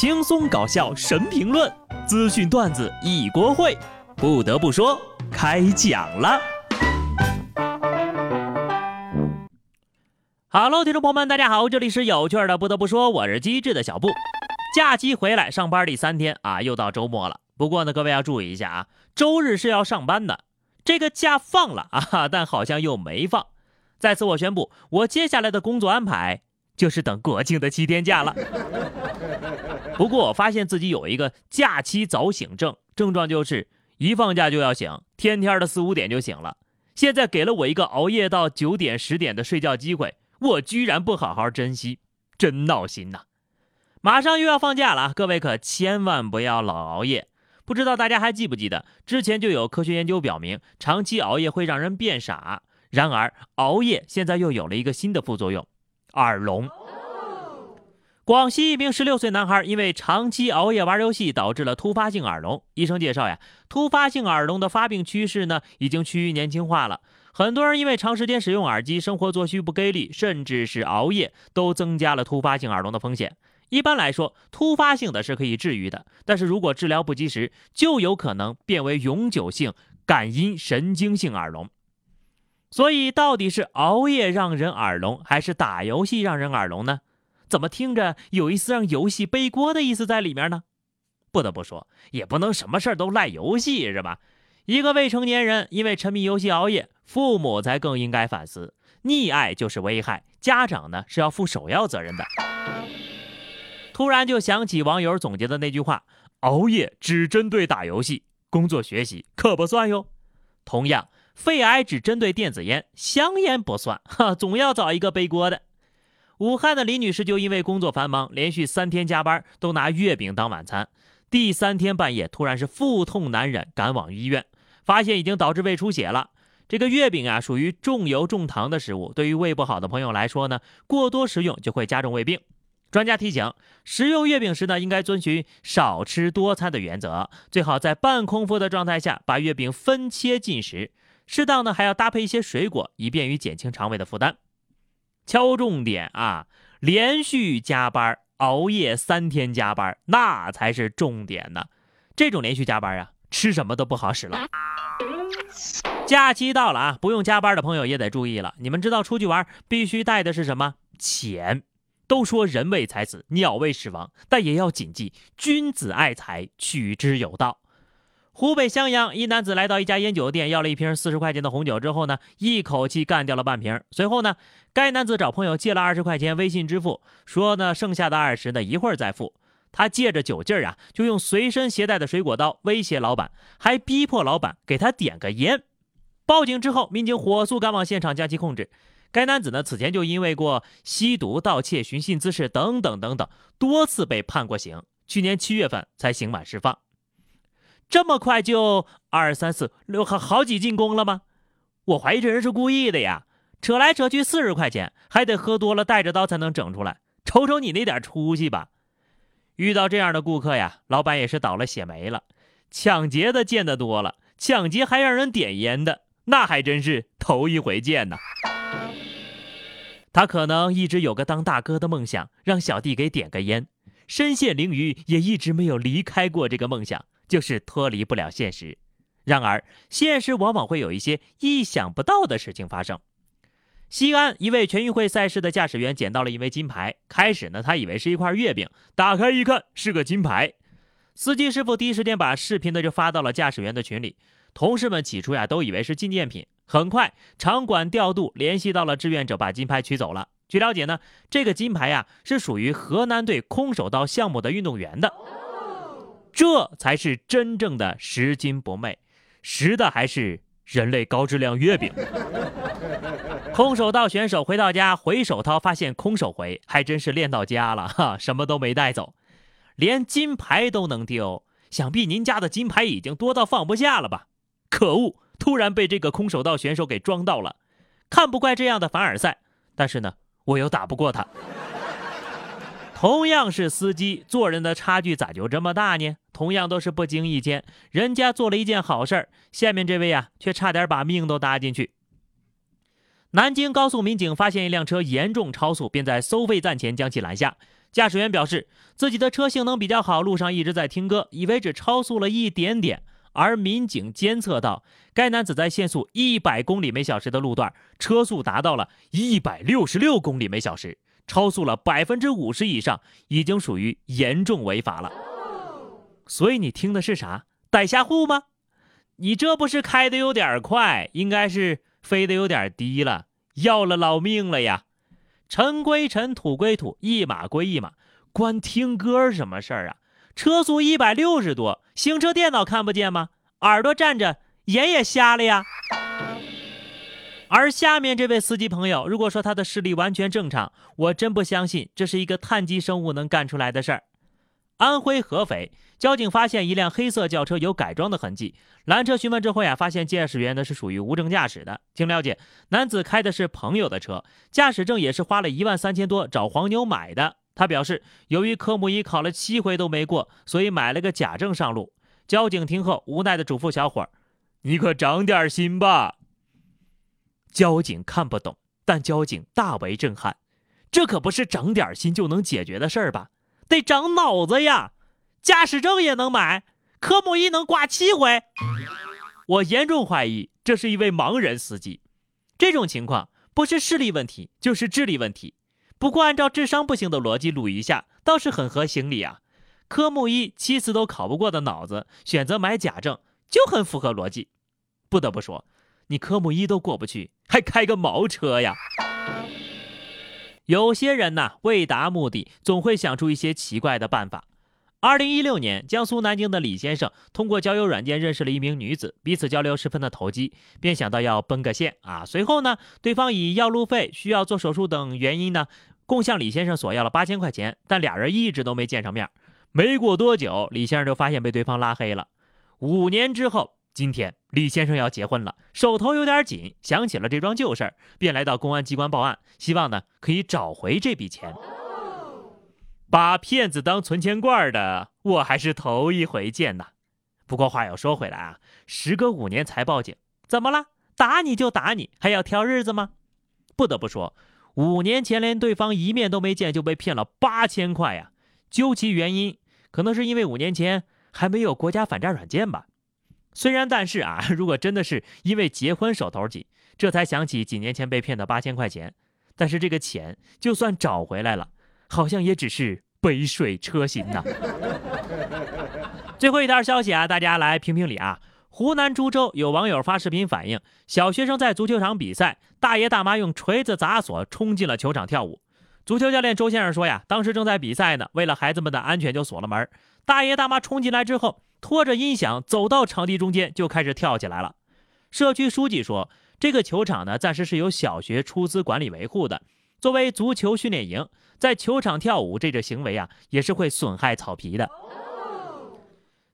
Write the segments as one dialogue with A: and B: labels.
A: 轻松搞笑神评论，资讯段子一锅烩。不得不说，开讲了。Hello，听众朋友们，大家好，这里是有趣的。不得不说，我是机智的小布。假期回来上班第三天啊，又到周末了。不过呢，各位要注意一下啊，周日是要上班的。这个假放了啊，但好像又没放。在此我宣布，我接下来的工作安排。就是等国庆的七天假了。不过我发现自己有一个假期早醒症，症状就是一放假就要醒，天天的四五点就醒了。现在给了我一个熬夜到九点十点的睡觉机会，我居然不好好珍惜，真闹心呐！马上又要放假了，各位可千万不要老熬夜。不知道大家还记不记得，之前就有科学研究表明，长期熬夜会让人变傻。然而熬夜现在又有了一个新的副作用。耳聋。广西一名十六岁男孩因为长期熬夜玩游戏，导致了突发性耳聋。医生介绍呀，突发性耳聋的发病趋势呢，已经趋于年轻化了。很多人因为长时间使用耳机，生活作息不规律，甚至是熬夜，都增加了突发性耳聋的风险。一般来说，突发性的是可以治愈的，但是如果治疗不及时，就有可能变为永久性感音神经性耳聋。所以，到底是熬夜让人耳聋，还是打游戏让人耳聋呢？怎么听着有一丝让游戏背锅的意思在里面呢？不得不说，也不能什么事儿都赖游戏，是吧？一个未成年人因为沉迷游戏熬夜，父母才更应该反思。溺爱就是危害，家长呢是要负首要责任的。突然就想起网友总结的那句话：熬夜只针对打游戏，工作学习可不算哟。同样。肺癌只针对电子烟，香烟不算哈，总要找一个背锅的。武汉的李女士就因为工作繁忙，连续三天加班，都拿月饼当晚餐。第三天半夜，突然是腹痛难忍，赶往医院，发现已经导致胃出血了。这个月饼啊，属于重油重糖的食物，对于胃不好的朋友来说呢，过多食用就会加重胃病。专家提醒，食用月饼时呢，应该遵循少吃多餐的原则，最好在半空腹的状态下把月饼分切进食。适当呢，还要搭配一些水果，以便于减轻肠胃的负担。敲重点啊！连续加班熬夜三天加班，那才是重点呢。这种连续加班啊，吃什么都不好使了。假期到了啊，不用加班的朋友也得注意了。你们知道出去玩必须带的是什么？钱。都说人为财死，鸟为食亡，但也要谨记：君子爱财，取之有道。湖北襄阳一男子来到一家烟酒店，要了一瓶四十块钱的红酒之后呢，一口气干掉了半瓶。随后呢，该男子找朋友借了二十块钱微信支付，说呢剩下的二十呢一会儿再付。他借着酒劲儿啊，就用随身携带的水果刀威胁老板，还逼迫老板给他点个烟。报警之后，民警火速赶往现场将其控制。该男子呢此前就因为过吸毒、盗窃、寻衅滋事等等等等，多次被判过刑，去年七月份才刑满释放。这么快就二三四六好好几进宫了吗？我怀疑这人是故意的呀！扯来扯去四十块钱，还得喝多了带着刀才能整出来。瞅瞅你那点出息吧！遇到这样的顾客呀，老板也是倒了血霉了。抢劫的见得多了，抢劫还让人点烟的，那还真是头一回见呢。他可能一直有个当大哥的梦想，让小弟给点个烟，身陷囹圄也一直没有离开过这个梦想。就是脱离不了现实，然而现实往往会有一些意想不到的事情发生。西安一位全运会赛事的驾驶员捡到了一枚金牌，开始呢，他以为是一块月饼，打开一看是个金牌。司机师傅第一时间把视频呢就发到了驾驶员的群里，同事们起初呀都以为是纪念品，很快场馆调度联系到了志愿者，把金牌取走了。据了解呢，这个金牌呀是属于河南队空手道项目的运动员的。这才是真正的拾金不昧，拾的还是人类高质量月饼。空手道选手回到家回手掏，发现空手回，还真是练到家了哈，什么都没带走，连金牌都能丢。想必您家的金牌已经多到放不下了吧？可恶，突然被这个空手道选手给装到了。看不惯这样的凡尔赛，但是呢，我又打不过他。同样是司机，做人的差距咋就这么大呢？同样都是不经意间，人家做了一件好事儿，下面这位啊，却差点把命都搭进去。南京高速民警发现一辆车严重超速，便在收费站前将其拦下。驾驶员表示自己的车性能比较好，路上一直在听歌，以为只超速了一点点。而民警监测到，该男子在限速一百公里每小时的路段，车速达到了一百六十六公里每小时，超速了百分之五十以上，已经属于严重违法了。所以你听的是啥？逮瞎户吗？你这不是开的有点快，应该是飞的有点低了，要了老命了呀！尘归尘，土归土，一码归一码，关听歌什么事儿啊？车速一百六十多，行车电脑看不见吗？耳朵站着，眼也瞎了呀。而下面这位司机朋友，如果说他的视力完全正常，我真不相信这是一个碳基生物能干出来的事儿。安徽合肥交警发现一辆黑色轿车有改装的痕迹，拦车询问之后呀，发现驾驶员呢是属于无证驾驶的。经了解，男子开的是朋友的车，驾驶证也是花了一万三千多找黄牛买的。他表示，由于科目一考了七回都没过，所以买了个假证上路。交警听后无奈的嘱咐小伙儿：“你可长点心吧。”交警看不懂，但交警大为震撼。这可不是长点心就能解决的事儿吧？得长脑子呀！驾驶证也能买，科目一能挂七回。我严重怀疑这是一位盲人司机。这种情况不是视力问题，就是智力问题。不过，按照智商不行的逻辑捋一下，倒是很合情理啊。科目一七次都考不过的脑子，选择买假证就很符合逻辑。不得不说，你科目一都过不去，还开个毛车呀？有些人呢，为达目的，总会想出一些奇怪的办法。二零一六年，江苏南京的李先生通过交友软件认识了一名女子，彼此交流十分的投机，便想到要奔个现啊。随后呢，对方以要路费、需要做手术等原因呢，共向李先生索要了八千块钱，但俩人一直都没见上面。没过多久，李先生就发现被对方拉黑了。五年之后，今天李先生要结婚了，手头有点紧，想起了这桩旧事儿，便来到公安机关报案，希望呢可以找回这笔钱。把骗子当存钱罐的，我还是头一回见呐。不过话又说回来啊，时隔五年才报警，怎么了？打你就打你，还要挑日子吗？不得不说，五年前连对方一面都没见就被骗了八千块呀。究其原因，可能是因为五年前还没有国家反诈软件吧。虽然但是啊，如果真的是因为结婚手头紧，这才想起几年前被骗的八千块钱，但是这个钱就算找回来了。好像也只是杯水车薪呐。最后一条消息啊，大家来评评理啊！湖南株洲有网友发视频反映，小学生在足球场比赛，大爷大妈用锤子砸锁，冲进了球场跳舞。足球教练周先生说呀，当时正在比赛呢，为了孩子们的安全就锁了门。大爷大妈冲进来之后，拖着音响走到场地中间就开始跳起来了。社区书记说，这个球场呢，暂时是由小学出资管理维护的。作为足球训练营，在球场跳舞这个行为啊，也是会损害草皮的。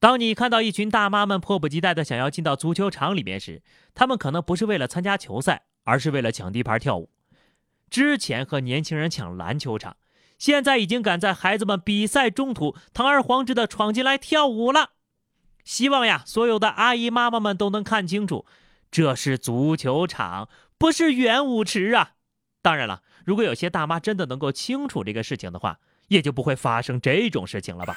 A: 当你看到一群大妈们迫不及待的想要进到足球场里面时，他们可能不是为了参加球赛，而是为了抢地盘跳舞。之前和年轻人抢篮球场，现在已经敢在孩子们比赛中途堂而皇之的闯进来跳舞了。希望呀，所有的阿姨妈妈们都能看清楚，这是足球场，不是圆舞池啊！当然了。如果有些大妈真的能够清楚这个事情的话，也就不会发生这种事情了吧？